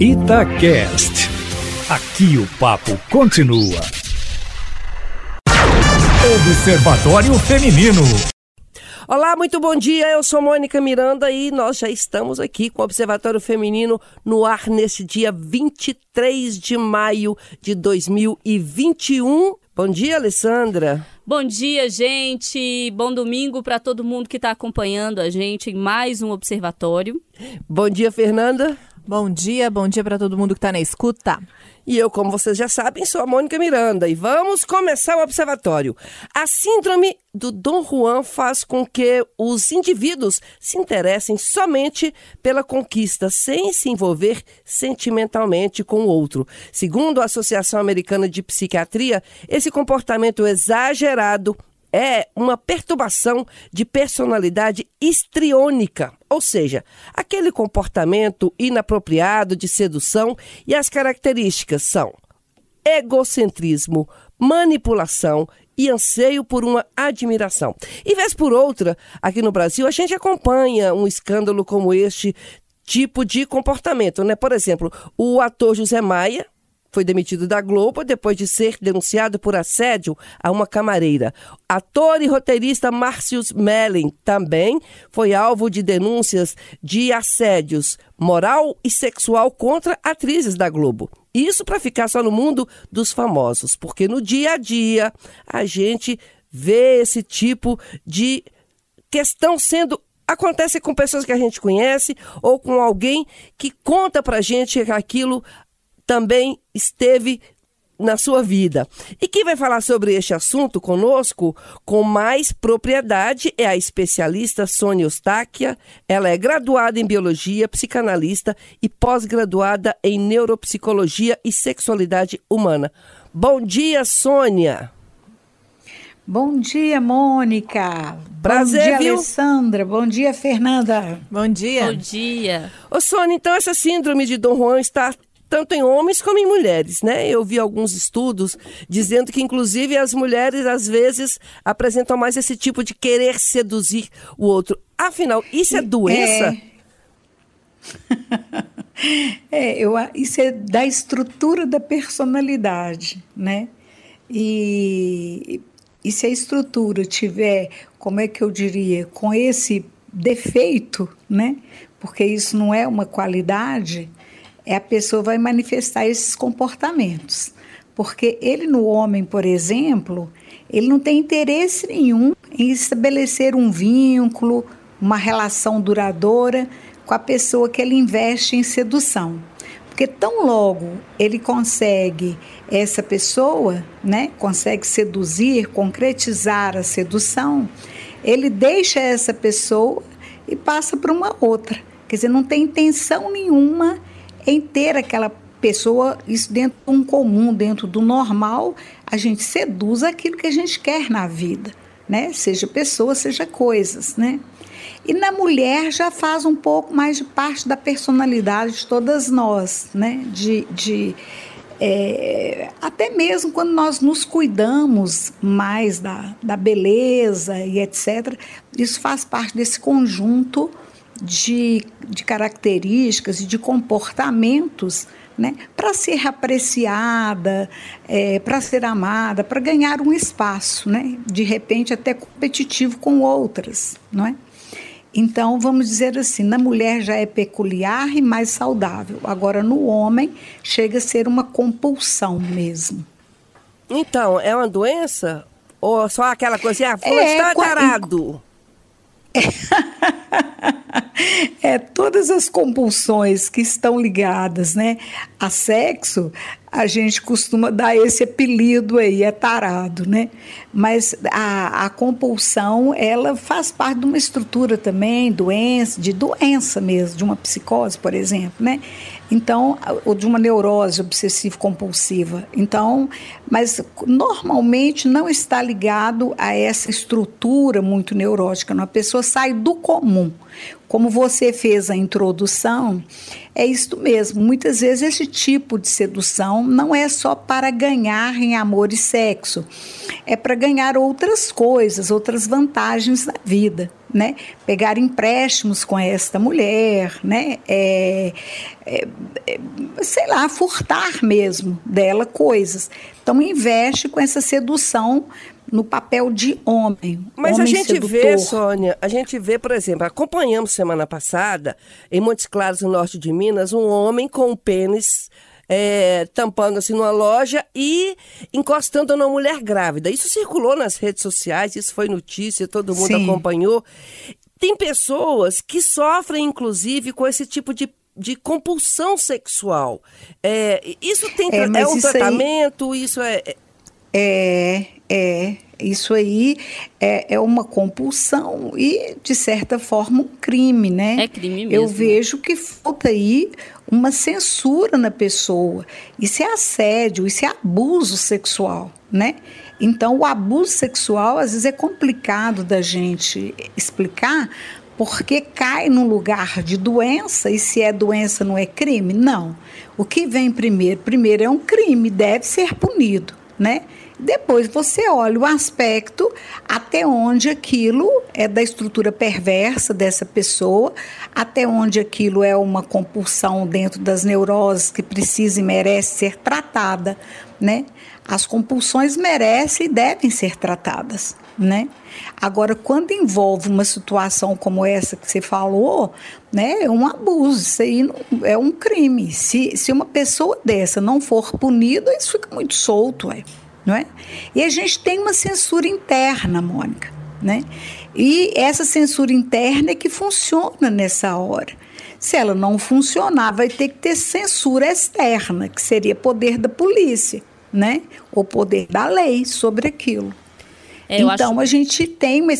Itacast. Aqui o papo continua. Observatório Feminino. Olá, muito bom dia. Eu sou Mônica Miranda e nós já estamos aqui com o Observatório Feminino no ar nesse dia 23 de maio de 2021. Bom dia, Alessandra. Bom dia, gente. Bom domingo para todo mundo que está acompanhando a gente em mais um observatório. Bom dia, Fernanda. Bom dia, bom dia para todo mundo que está na escuta. E eu, como vocês já sabem, sou a Mônica Miranda e vamos começar o observatório. A síndrome do Dom Juan faz com que os indivíduos se interessem somente pela conquista, sem se envolver sentimentalmente com o outro. Segundo a Associação Americana de Psiquiatria, esse comportamento exagerado é uma perturbação de personalidade histriônica, ou seja, aquele comportamento inapropriado de sedução e as características são egocentrismo, manipulação e anseio por uma admiração. E vez por outra, aqui no Brasil, a gente acompanha um escândalo como este tipo de comportamento, né? Por exemplo, o ator José Maia, foi demitido da Globo depois de ser denunciado por assédio a uma camareira. Ator e roteirista Március Mellen também foi alvo de denúncias de assédios moral e sexual contra atrizes da Globo. Isso para ficar só no mundo dos famosos, porque no dia a dia a gente vê esse tipo de questão sendo acontece com pessoas que a gente conhece ou com alguém que conta pra gente aquilo também esteve na sua vida. E quem vai falar sobre este assunto conosco com mais propriedade é a especialista Sônia Eustáquia. Ela é graduada em biologia, psicanalista e pós-graduada em neuropsicologia e sexualidade humana. Bom dia, Sônia. Bom dia, Mônica. Prazer, Bom dia, viu? Alessandra. Bom dia, Fernanda. Bom dia. Bom dia. Ô, Sônia, então essa síndrome de Dom Juan está tanto em homens como em mulheres, né? Eu vi alguns estudos dizendo que, inclusive, as mulheres às vezes apresentam mais esse tipo de querer seduzir o outro. Afinal, isso é doença? É, eu, a- isso é da estrutura da personalidade, né? E, e se a estrutura tiver, como é que eu diria, com esse defeito, né? Porque isso não é uma qualidade, é a pessoa vai manifestar esses comportamentos. Porque ele no homem, por exemplo, ele não tem interesse nenhum em estabelecer um vínculo, uma relação duradoura com a pessoa que ele investe em sedução. Porque tão logo ele consegue essa pessoa, né, consegue seduzir, concretizar a sedução, ele deixa essa pessoa e passa para uma outra. Quer dizer, não tem intenção nenhuma em ter aquela pessoa, isso dentro de um comum, dentro do normal, a gente seduz aquilo que a gente quer na vida, né? Seja pessoa, seja coisas, né? E na mulher já faz um pouco mais de parte da personalidade de todas nós, né? De, de é, até mesmo quando nós nos cuidamos mais da, da beleza e etc., isso faz parte desse conjunto de, de características e de comportamentos né, para ser apreciada, é, para ser amada, para ganhar um espaço, né, de repente até competitivo com outras, não é? Então, vamos dizer assim, na mulher já é peculiar e mais saudável. Agora, no homem, chega a ser uma compulsão mesmo. Então, é uma doença? Ou só aquela coisa, ah, fulano É, está tarado? É, todas as compulsões que estão ligadas né, a sexo, a gente costuma dar esse apelido aí, é tarado, né? Mas a, a compulsão, ela faz parte de uma estrutura também, doença, de doença mesmo, de uma psicose, por exemplo, né? Então, ou de uma neurose obsessivo-compulsiva. Então, mas normalmente não está ligado a essa estrutura muito neurótica, não. a pessoa sai do comum. Como você fez a introdução, é isto mesmo. Muitas vezes esse tipo de sedução não é só para ganhar em amor e sexo, é para ganhar outras coisas, outras vantagens na vida, né? Pegar empréstimos com esta mulher, né? É, é, é, sei lá, furtar mesmo dela coisas. Então investe com essa sedução no papel de homem. Mas homem a gente sedutor. vê, Sônia, a gente vê, por exemplo, acompanhamos semana passada, em Montes Claros, no norte de Minas, um homem com um pênis é, tampando assim numa loja e encostando numa mulher grávida. Isso circulou nas redes sociais, isso foi notícia, todo mundo Sim. acompanhou. Tem pessoas que sofrem, inclusive, com esse tipo de, de compulsão sexual. É, isso tem É, é um isso aí- tratamento, isso é. é- É, é. Isso aí é, é uma compulsão e, de certa forma, um crime, né? É crime Eu mesmo. vejo que falta aí uma censura na pessoa. Isso é assédio, isso é abuso sexual, né? Então, o abuso sexual, às vezes, é complicado da gente explicar, porque cai num lugar de doença, e se é doença não é crime? Não. O que vem primeiro? Primeiro é um crime, deve ser punido, né? Depois você olha o aspecto até onde aquilo é da estrutura perversa dessa pessoa, até onde aquilo é uma compulsão dentro das neuroses que precisa e merece ser tratada, né? As compulsões merecem e devem ser tratadas, né? Agora, quando envolve uma situação como essa que você falou, né, é um abuso, isso aí é um crime. Se, se uma pessoa dessa não for punida, isso fica muito solto, é, não é? E a gente tem uma censura interna, Mônica, né? E essa censura interna é que funciona nessa hora. Se ela não funcionar, vai ter que ter censura externa, que seria poder da polícia, né? Ou poder da lei sobre aquilo. É, então acho- a gente tem uma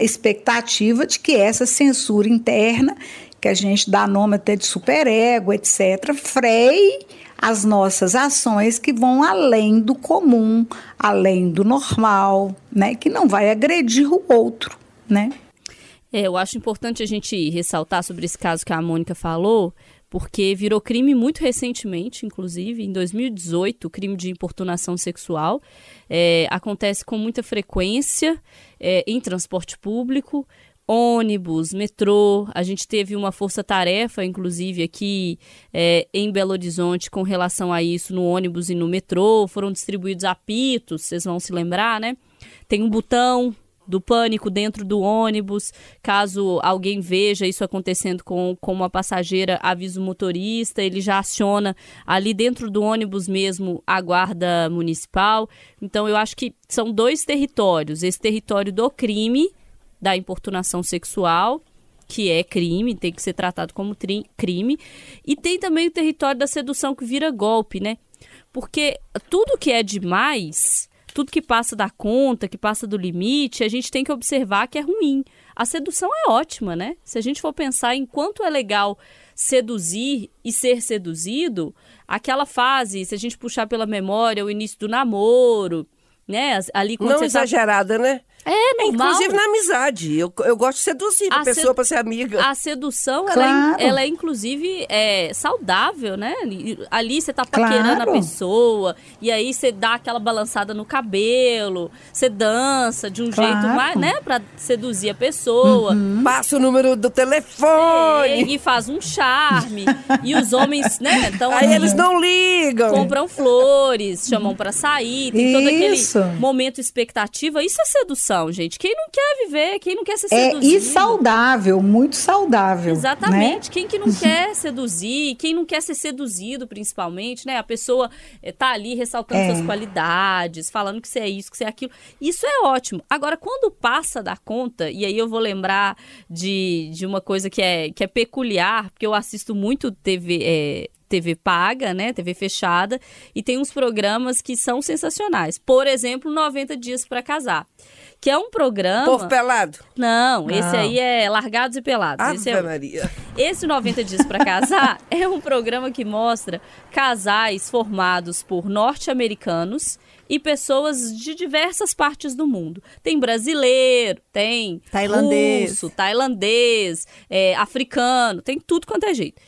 expectativa de que essa censura interna, que a gente dá nome até de superego, etc., freie as nossas ações que vão além do comum, além do normal, né? Que não vai agredir o outro, né? É, eu acho importante a gente ressaltar sobre esse caso que a Mônica falou, porque virou crime muito recentemente, inclusive, em 2018, o crime de importunação sexual. É, acontece com muita frequência é, em transporte público, ônibus, metrô. A gente teve uma força-tarefa, inclusive, aqui é, em Belo Horizonte com relação a isso no ônibus e no metrô. Foram distribuídos apitos, vocês vão se lembrar, né? Tem um botão do pânico dentro do ônibus. Caso alguém veja isso acontecendo com, com uma passageira, avisa o motorista, ele já aciona ali dentro do ônibus mesmo a guarda municipal. Então eu acho que são dois territórios: esse território do crime, da importunação sexual. Que é crime, tem que ser tratado como crime. E tem também o território da sedução que vira golpe, né? Porque tudo que é demais, tudo que passa da conta, que passa do limite, a gente tem que observar que é ruim. A sedução é ótima, né? Se a gente for pensar em quanto é legal seduzir e ser seduzido, aquela fase, se a gente puxar pela memória, o início do namoro, né? Ali quando Não tá... exagerada, né? É normal. Inclusive na amizade. Eu, eu gosto de seduzir a A pessoa sed- para ser amiga. A sedução, ela, Claro. é, ela é inclusive é, saudável, né? Ali- você tá paquerando Claro. a pessoa, e aí você dá aquela balançada no cabelo, você dança de um Claro. jeito mais, né? Pra seduzir a pessoa. Passa o número do telefone. E, e faz um charme. e os homens, né? Então, Aí eles não ligam. compram flores, chamam pra sair, tem todo Isso. aquele momento expectativa. Isso é sedução, gente. Quem não quer viver, quem não quer ser É seduzido. e saudável, muito saudável. Exatamente. Né? Quem que não quer seduzir, quem não quer ser seduzido, principalmente, né? A pessoa eh, tá ali ressaltando É. suas qualidades, falando que você é isso, que você é aquilo. Isso é ótimo. Agora, quando passa da conta, e aí eu vou lembrar de, de uma coisa que é, que é peculiar, porque eu assisto muito TV. eh, TV paga, né? TV fechada, e tem uns programas que são sensacionais. Por exemplo, 90 Dias para Casar, que é um programa. Povo pelado. Não, esse Não. aí é Largados e Pelados. Ave Esse é, Maria. esse 90 Dias para Casar é um programa que mostra casais formados por norte-americanos e pessoas de diversas partes do mundo. Tem brasileiro, tem Tailandês. russo, tailandês, é, africano, tem tudo quanto é jeito.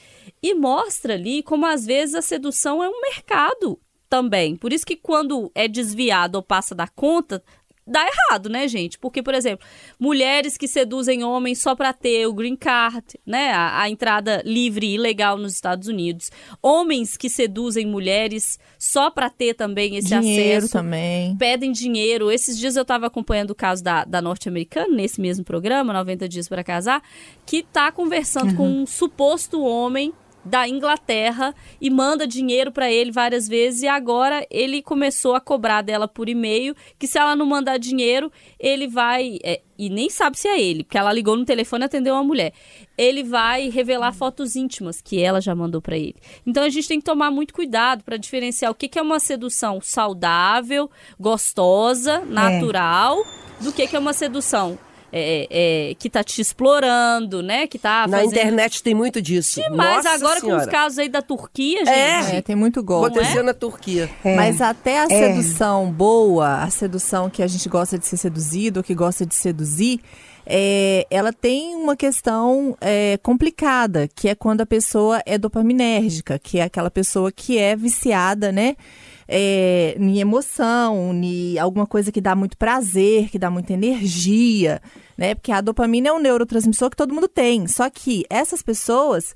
E mostra ali como às vezes a sedução é um mercado também. Por isso que quando é desviado ou passa da conta, dá errado, né, gente? Porque, por exemplo, mulheres que seduzem homens só para ter o green card, né, a, a, entrada livre e legal nos Estados Unidos. Homens que seduzem mulheres só para ter também esse dinheiro acesso. também. Pedem dinheiro. Esses dias eu estava acompanhando o caso da, da norte-americana, nesse mesmo programa, 90 Dias para Casar, que está conversando uhum. com um suposto homem da Inglaterra e manda dinheiro para ele várias vezes e agora ele começou a cobrar dela por e-mail que se ela não mandar dinheiro ele vai é, e nem sabe se é ele porque ela ligou no telefone e atendeu uma mulher ele vai revelar fotos íntimas que ela já mandou para ele então a gente tem que tomar muito cuidado para diferenciar o que, que é uma sedução saudável gostosa é. natural é. do que, que é uma sedução é, é, que tá te explorando, né? Que tá Na internet tem muito disso. Nossa agora senhora. com os casos aí da Turquia, é. gente. É, tem muito golpe. Aconteceu é? na Turquia. É. Mas até a é. sedução boa, a sedução que a gente gosta de ser seduzido, que gosta de seduzir, é, ela tem uma questão é, complicada, que é quando a pessoa é dopaminérgica, que é aquela pessoa que é viciada, né? É, em emoção, em alguma coisa que dá muito prazer, que dá muita energia né? Porque a dopamina é um neurotransmissor que todo mundo tem. Só que essas pessoas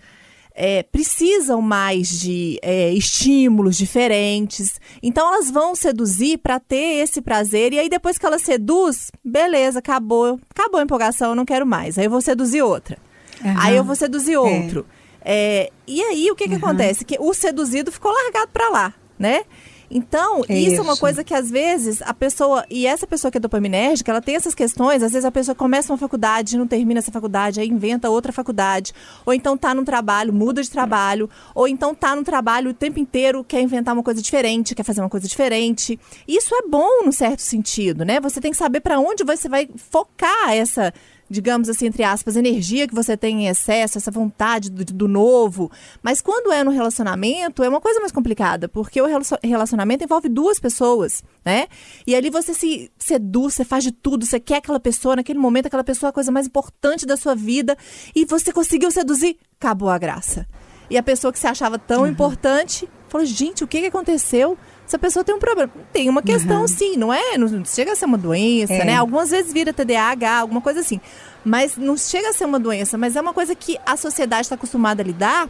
é, precisam mais de é, estímulos diferentes. Então elas vão seduzir para ter esse prazer. E aí depois que ela seduz, beleza, acabou, acabou a empolgação, eu não quero mais. Aí eu vou seduzir outra. Uhum. Aí eu vou seduzir é. outro. É. e aí o que, que uhum. acontece? Que o seduzido ficou largado para lá, né? Então, é isso, isso, é uma coisa que às vezes a pessoa, e essa pessoa que é dopaminérgica, ela tem essas questões, às vezes a pessoa começa uma faculdade, não termina essa faculdade, aí inventa outra faculdade, ou então tá num trabalho, muda de trabalho, ou então tá num trabalho o tempo inteiro, quer inventar uma coisa diferente, quer fazer uma coisa diferente. Isso é bom no certo sentido, né? Você tem que saber para onde você vai focar essa digamos assim, entre aspas, energia que você tem em excesso, essa vontade do, do, novo. Mas quando é no relacionamento, é uma coisa mais complicada, porque o relacionamento envolve duas pessoas, né? E ali você se seduz, você faz de tudo, você quer aquela pessoa, naquele momento, aquela pessoa é a coisa mais importante da sua vida, e você conseguiu seduzir, acabou a graça. E a pessoa que se achava tão uhum. importante falou: gente, o que, que aconteceu? Essa pessoa tem um problema. Tem uma questão, uhum. sim, não é? Não chega a ser uma doença, é. né? Algumas vezes vira TDAH, alguma coisa assim. Mas não chega a ser uma doença, mas é uma coisa que a sociedade está acostumada a lidar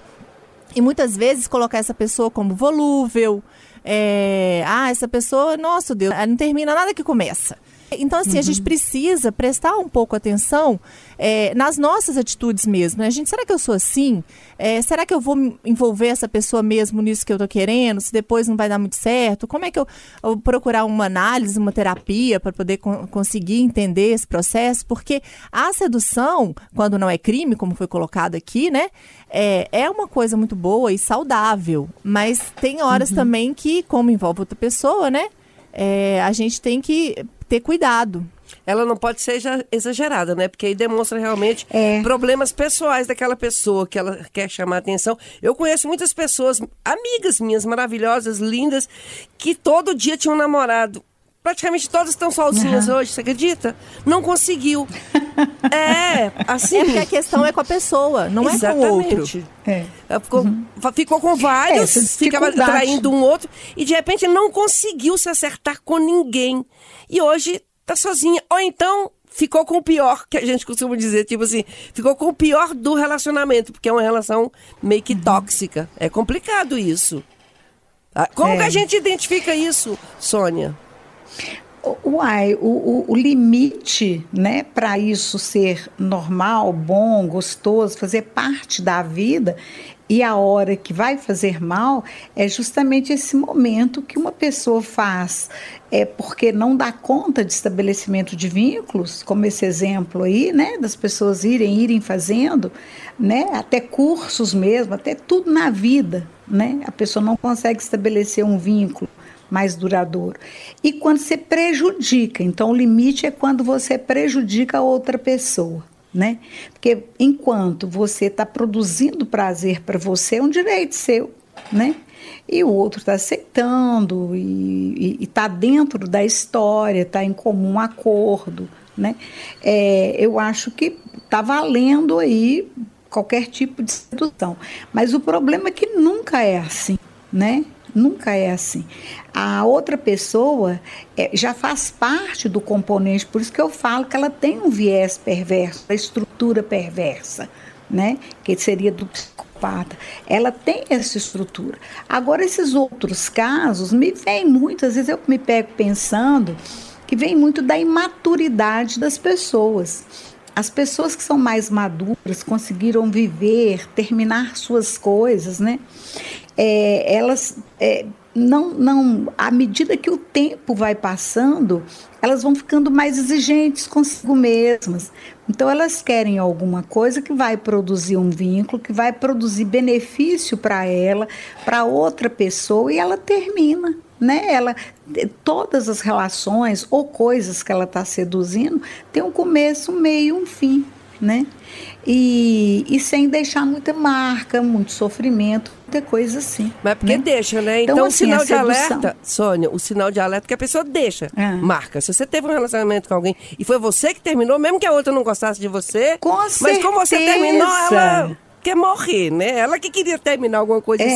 e muitas vezes colocar essa pessoa como volúvel. É, ah, essa pessoa, nossa Deus, não termina nada que começa. Então, assim, uhum. a gente uhum. precisa prestar um pouco atenção é, nas nossas atitudes mesmo. Né? A gente, será que eu sou assim? É, será que eu vou envolver essa pessoa mesmo nisso que eu estou querendo? Se depois não vai dar muito certo? Como é que eu, eu vou procurar uma análise, uma terapia para poder co conseguir entender esse processo? Porque a sedução, quando não é crime, como foi colocado aqui, né? É, é uma coisa muito boa e saudável. Mas tem horas uhum. também que, como envolve outra pessoa, né? É, a gente tem que ter cuidado. Ela não pode ser exagerada, né? Porque aí demonstra realmente é. problemas pessoais daquela pessoa que ela quer chamar atenção. Eu conheço muitas pessoas, amigas minhas maravilhosas, lindas, que todo dia tinham um namorado. Praticamente todas estão sozinhas uhum. hoje, você acredita? Não conseguiu. é, assim. É porque a questão é com a pessoa, não Exatamente. é com o outro. É. Ficou, uhum. ficou com vários, é, ficava traindo um outro e de repente não conseguiu se acertar com ninguém e hoje tá sozinha. Ou então ficou com o pior, que a gente costuma dizer, tipo assim, ficou com o pior do relacionamento, porque é uma relação meio que uhum. tóxica. É complicado isso. Ah, como é. que a gente identifica isso, Sônia? Uai, o, o, o limite, né, para isso ser normal, bom, gostoso, fazer parte da vida, e a hora que vai fazer mal é justamente esse momento que uma pessoa faz é porque não dá conta de estabelecimento de vínculos, como esse exemplo aí, né, das pessoas irem irem fazendo, né, até cursos mesmo, até tudo na vida, né? A pessoa não consegue estabelecer um vínculo mais duradouro. E quando você prejudica, então o limite é quando você prejudica a outra pessoa né? Porque enquanto você está produzindo prazer para você, é um direito seu, né? E o outro está aceitando e está dentro da história, está em comum acordo, né? É, eu acho que está valendo aí qualquer tipo de sedução. Mas o problema é que nunca é assim, né? Nunca é assim. A outra pessoa é, já faz parte do componente, por isso que eu falo que ela tem um viés perverso, a estrutura perversa, né? Que seria do psicopata. Ela tem essa estrutura. Agora, esses outros casos me vêm muitas vezes eu me pego pensando que vem muito da imaturidade das pessoas. As pessoas que são mais maduras, conseguiram viver, terminar suas coisas, né? É, elas é, não, não, à medida que o tempo vai passando, elas vão ficando mais exigentes consigo mesmas. Então elas querem alguma coisa que vai produzir um vínculo, que vai produzir benefício para ela, para outra pessoa e ela termina né? Ela todas as relações ou coisas que ela está seduzindo tem um começo, um meio, um fim, né? E, e sem deixar muita marca, muito sofrimento, muita coisa assim. Mas porque né? deixa, né? Então, então assim, o sinal de alerta, Sônia, o sinal de alerta que a pessoa deixa, é. marca. Se você teve um relacionamento com alguém e foi você que terminou, mesmo que a outra não gostasse de você, com mas certeza. como você terminou, ela quer morrer, né? Ela que queria terminar alguma coisa é.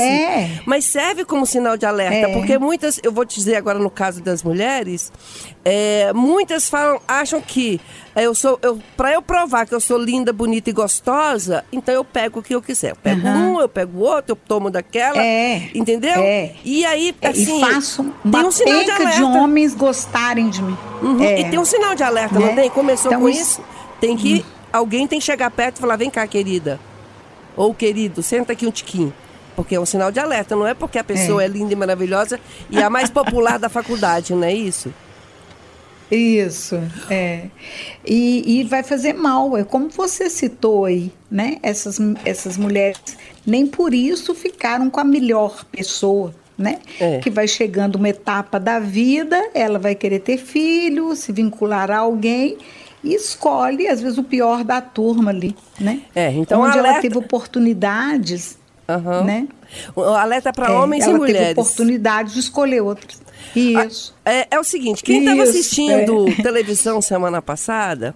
assim. Mas serve como sinal de alerta, é. porque muitas, eu vou te dizer agora no caso das mulheres, é, muitas falam, acham que é, eu sou, eu, para eu provar que eu sou linda, bonita e gostosa, então eu pego o que eu quiser. Eu pego uhum. um, eu pego o outro, eu tomo daquela, é. entendeu? É. E aí, assim, e faço uma um sinal de, alerta. de homens gostarem de mim. Uhum. E tem um sinal de alerta, né? não tem? Começou então, com isso, tem que hum. alguém tem que chegar perto e falar, vem cá, querida ou querido, senta aqui um tiquinho. Porque é um sinal de alerta, não é porque a pessoa é, é linda e maravilhosa e a mais popular da faculdade, não é isso? Isso, é. E, e, vai fazer mal, é como você citou aí, né? Essas, essas mulheres nem por isso ficaram com a melhor pessoa, né? É. Que vai chegando uma etapa da vida, ela vai querer ter filho, se vincular a alguém e escolhe, às vezes, o pior da turma ali, né? É, então Onde alerta... ela teve oportunidades, uhum. né? O alerta para é, homens e mulheres. Ela teve oportunidade de escolher outros. Isso. É, é o seguinte, quem estava assistindo é. televisão semana passada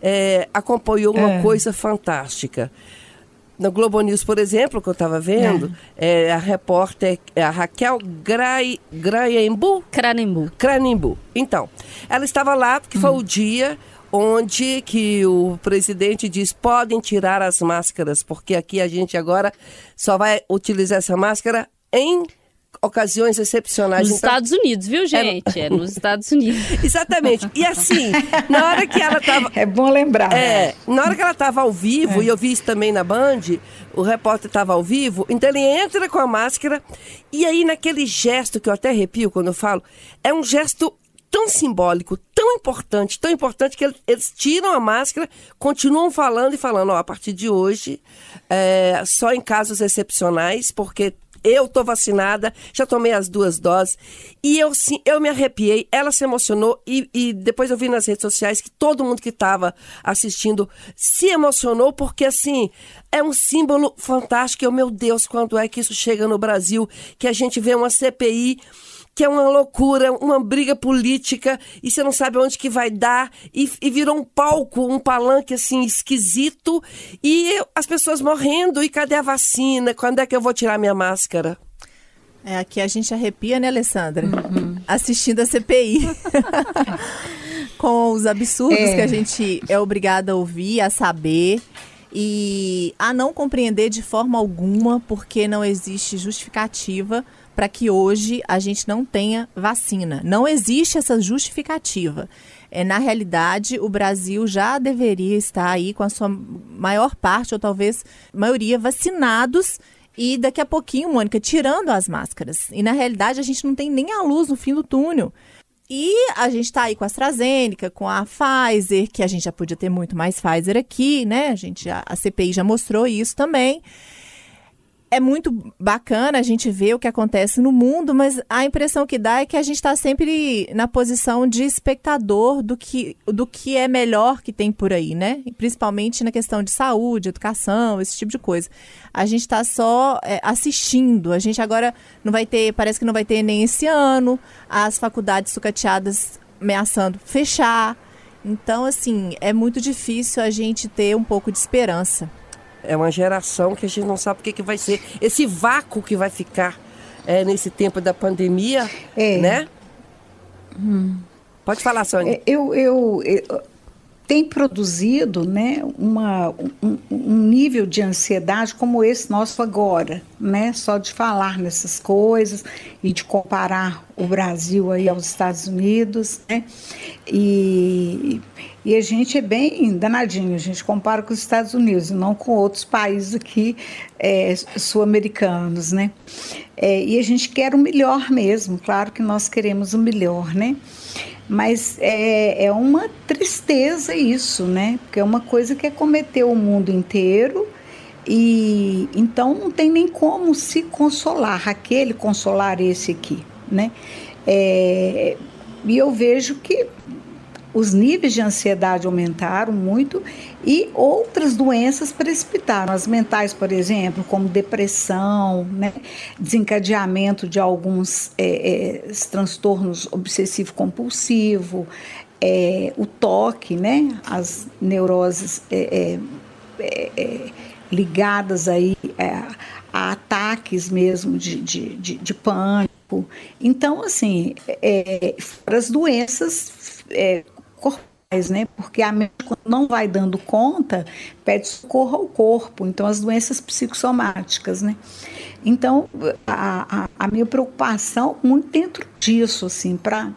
é, acompanhou uma é. coisa fantástica. No Globo News, por exemplo, que eu estava vendo, é. é. a repórter é a Raquel Grai, Graembu? Cranimbu. Cranimbu. Então, ela estava lá, porque hum. foi o dia onde que o presidente diz podem tirar as máscaras, porque aqui a gente agora só vai utilizar essa máscara em ocasiões excepcionais. Nos então, Estados Unidos, viu, é gente? É, é nos Estados Unidos. Exatamente. E assim, na hora que ela estava... É bom lembrar. É, na hora que ela estava ao vivo, é. e eu vi isso também na Band, o repórter estava ao vivo, então ele entra com a máscara, e aí naquele gesto, que eu até arrepio quando eu falo, é um gesto tão simbólico, tão importante, tão importante que eles tiram a máscara, continuam falando e falando, ó, a partir de hoje, é, só em casos excepcionais, porque eu estou vacinada, já tomei as duas doses. E eu sim, eu me arrepiei, ela se emocionou e, e depois eu vi nas redes sociais que todo mundo que estava assistindo se emocionou, porque assim, é um símbolo fantástico. Eu, meu Deus, quando é que isso chega no Brasil? Que a gente vê uma CPI que é uma loucura, uma briga política e você não sabe onde que vai dar e, e virou um palco, um palanque assim esquisito e as pessoas morrendo e cadê a vacina? Quando é que eu vou tirar minha máscara? É, aqui a gente arrepia, né, Alessandra? Uhum. Assistindo a CPI. Com os absurdos é. que a gente é obrigada a ouvir, a saber e a não compreender de forma alguma, porque não existe justificativa para que hoje a gente não tenha vacina. Não existe essa justificativa. É, na realidade, o Brasil já deveria estar aí com a sua maior parte, ou talvez maioria, vacinados. E daqui a pouquinho, Mônica, tirando as máscaras. E na realidade, a gente não tem nem a luz no fim do túnel. E a gente está aí com a AstraZeneca, com a Pfizer, que a gente já podia ter muito mais Pfizer aqui, né? A, gente já, a CPI já mostrou isso também é muito bacana a gente ver o que acontece no mundo, mas a impressão que dá é que a gente está sempre na posição de espectador do que, do que é melhor que tem por aí, né? Principalmente na questão de saúde, educação, esse tipo de coisa. A gente está só é, assistindo. A gente agora não vai ter, parece que não vai ter nem esse ano, as faculdades sucateadas ameaçando fechar. Então, assim, é muito difícil a gente ter um pouco de esperança. É uma geração que a gente não sabe o que, que vai ser. Esse vácuo que vai ficar é, nesse tempo da pandemia, É. né? Pode falar, Sônia. É, Eu, eu, eu tem produzido né, uma, um, um nível de ansiedade como esse nosso agora, né? Só de falar nessas coisas e de comparar o Brasil aí aos Estados Unidos, né? E, e a gente é bem danadinho, a gente compara com os Estados Unidos, não com outros países aqui é, sul-americanos, né? É, e a gente quer o melhor mesmo, claro que nós queremos o melhor, né? Mas é, é uma tristeza isso, né? Porque é uma coisa que acometeu o mundo inteiro e então não tem nem como se consolar, aquele consolar esse aqui, né? É, e eu vejo que os níveis de ansiedade aumentaram muito e outras doenças precipitaram. As mentais, por exemplo, como depressão, né? desencadeamento de alguns é, é, transtornos obsessivo-compulsivo, é, o toque, né? as neuroses é, é, é, ligadas aí a ataques mesmo de, de, de, de pânico. Então, assim, as doenças corporais, né? Porque a mente, quando não vai dando conta, pede socorro ao corpo. Então, as doenças psicossomáticas, né? Então, a, a, a minha preocupação muito dentro disso, assim, para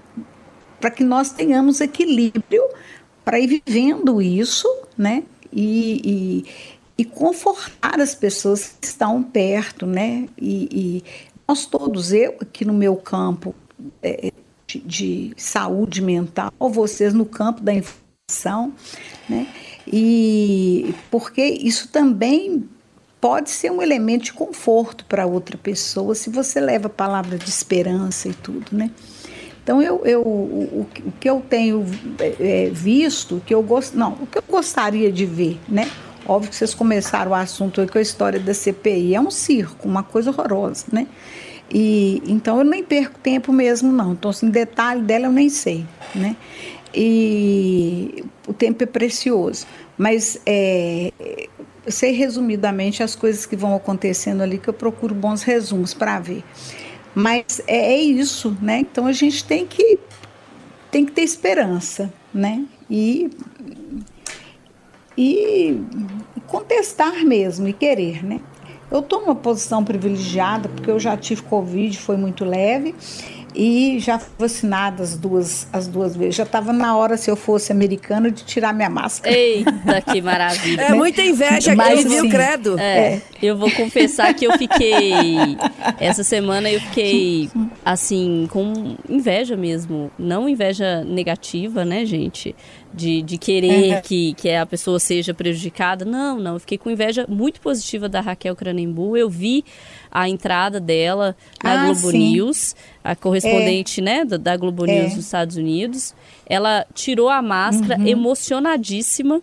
que nós tenhamos equilíbrio para ir vivendo isso, né? E, e, e, confortar as pessoas que estão perto, né? E, e nós todos, eu aqui no meu campo, é, de, de saúde mental, vocês no campo da informação, né? E porque isso também pode ser um elemento de conforto para outra pessoa se você leva a palavra de esperança e tudo, né? Então eu, eu o, o que eu tenho é, visto, o que eu gosto, não, o que eu gostaria de ver, né? Óbvio que vocês começaram o assunto aí com a história da CPI, é um circo, uma coisa horrorosa, né? E, então eu nem perco tempo mesmo, não. Então, assim, detalhe dela eu nem sei, né? E o tempo é precioso. Mas é, eu sei resumidamente as coisas que vão acontecendo ali, que eu procuro bons resumos para ver. Mas é, é, isso, né? Então a gente tem que, tem que ter esperança, né? E, e contestar mesmo e querer, né? Eu estou numa posição privilegiada porque eu já tive Covid, foi muito leve e já fui vacinada as duas, as duas vezes. Já estava na hora, se eu fosse americana, de tirar minha máscara. Eita, que maravilha. É muita inveja Mas, aqui, viu, assim, credo? É, É. eu vou confessar que eu fiquei. Essa semana eu fiquei, assim, com inveja mesmo. Não inveja negativa, né, gente? De, de querer Uhum. que, que a pessoa seja prejudicada. Não, não. Eu fiquei com inveja muito positiva da Raquel Cranembu. Eu vi a entrada dela na Ah, Globo sim. News, a correspondente, né, da, da Globo É. News dos Estados Unidos. Ela tirou a máscara, Uhum. emocionadíssima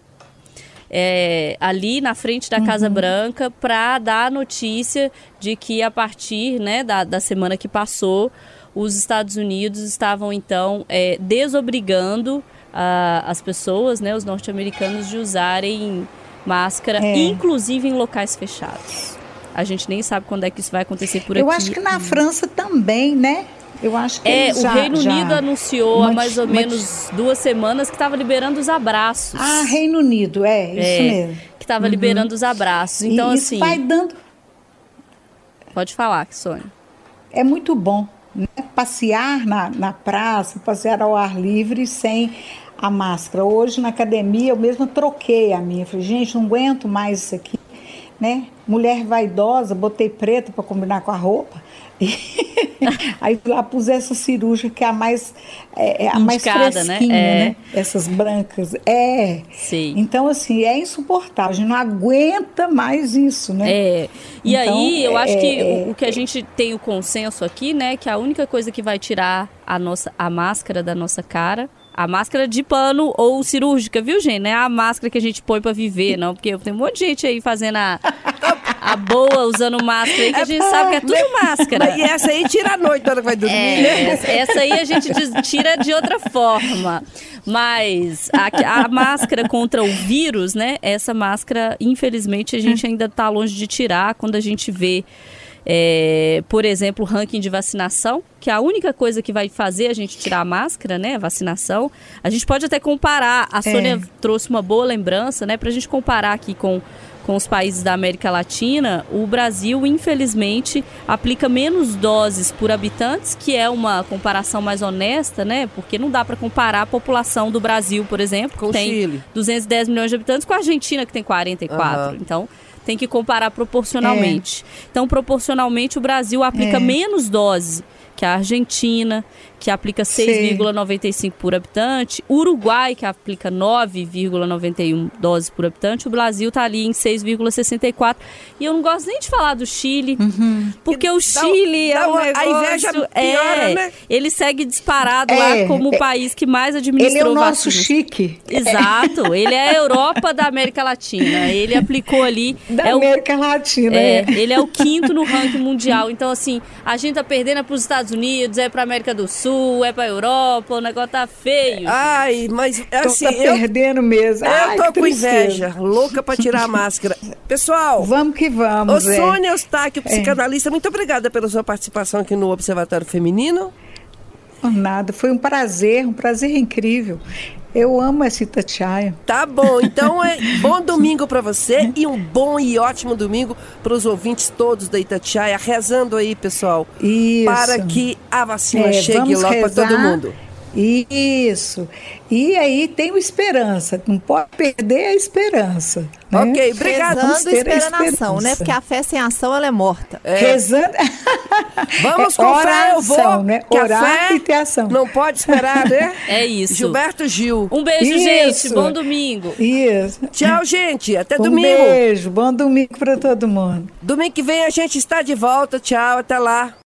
é, ali na frente da Uhum. Casa Branca para dar a notícia de que a partir né, da, da semana que passou, os Estados Unidos estavam então é, desobrigando a- as pessoas, né, os norte-americanos, de usarem máscara, É. inclusive em locais fechados. A gente nem sabe quando é que isso vai acontecer por eu aqui. acho que na França também, né? Eu acho que É, o já- Reino já- Unido anunciou há mais ou menos duas semanas que estava liberando os abraços. Ah, Reino Unido, é, isso É, mesmo. Que estava liberando os abraços. Então, e isso assim. vai dando Pode falar, Sônia. é muito bom. Né? Passear na, na praça, passear ao ar livre sem a máscara. Hoje na academia eu mesma troquei a minha. Falei, gente, não aguento mais isso aqui. Né? Mulher vaidosa, botei preta para combinar com a roupa. Aí lá pus essa cirúrgica que é a mais, é, é a mais Indicada, né? fresquinha, É. né? Essas brancas. É. Sim. Então, assim, é insuportável. A gente não aguenta mais isso, né? É. E Então, aí, eu acho é- que é- o, o que a gente tem o consenso aqui, né, que a única coisa que vai tirar a nossa a máscara da nossa cara, a máscara de pano ou cirúrgica, viu, gente? Não é a máscara que a gente põe pra viver, não, porque tem um monte de gente aí fazendo a, a boa usando máscara aí que a gente sabe que é tudo máscara. E essa aí tira a noite na hora que vai dormir. É, essa, essa aí a gente tira de outra forma. Mas a, a máscara contra o vírus, né? Essa máscara, infelizmente, a gente ainda está longe de tirar quando a gente vê é, por exemplo, o ranking de vacinação, que é a única coisa que vai fazer a gente tirar a máscara, né? A vacinação. A gente pode até comparar, a Sônia é. trouxe uma boa lembrança, né? Para a gente comparar aqui com com os países da América Latina, o Brasil, infelizmente, aplica menos doses por habitantes, que é uma comparação mais honesta, né? Porque não dá para comparar a população do Brasil, por exemplo, com que tem Chile. 210 milhões de habitantes, com a Argentina, que tem 44. Uhum. Então, tem que comparar proporcionalmente. É. Então, proporcionalmente, o Brasil aplica é. menos doses que a Argentina, que aplica 6,95 por habitante, Uruguai, que aplica 9,91 doses por habitante, o Brasil está ali em 6,64. E eu não gosto nem de falar do Chile, uhum. porque o Chile dá, é um dá negócio... A inveja piora, é, né? Ele segue disparado é, lá como é, o país que mais administrou Ele é o nosso vacinas. chique. Exato, ele é a Europa da América Latina. Ele aplicou ali... Da é América o, Latina, é, é. Ele é o quinto no ranking mundial. Então, assim, a gente tá perdendo para os Estados Unidos, é para América do Sul, é pra Europa, o negócio tá feio. Ai, mas assim. Tô tá eu, perdendo mesmo. Eu Ai, tô com inveja, louca pra tirar a máscara. Pessoal. Vamos que vamos. Ô, é. Sônia Eustáquio, é. psicanalista, é. muito obrigada pela sua participação aqui no Observatório Feminino. Nada, foi um prazer, um prazer incrível. Eu amo essa Itatiaia. Tá bom, então é bom domingo para você e um bom e ótimo domingo para os ouvintes todos da Itatiaia, rezando aí, pessoal, Isso. para que a vacina é, chegue logo para todo mundo. Isso. E aí tem esperança, não pode perder a esperança. Né? Ok, obrigada. Rezando esperando a ação, né? Porque a fé sem ação, ela é morta. É. Rezando... Vamos é com fé, eu vou. Né? Orar e ter ação. Não pode esperar, né? É isso. Gilberto Gil. Um beijo, isso. gente. Bom domingo. Isso. Tchau, gente. Até um domingo. Um beijo. Bom domingo para todo mundo. Domingo que vem a gente está de volta. Tchau, até lá.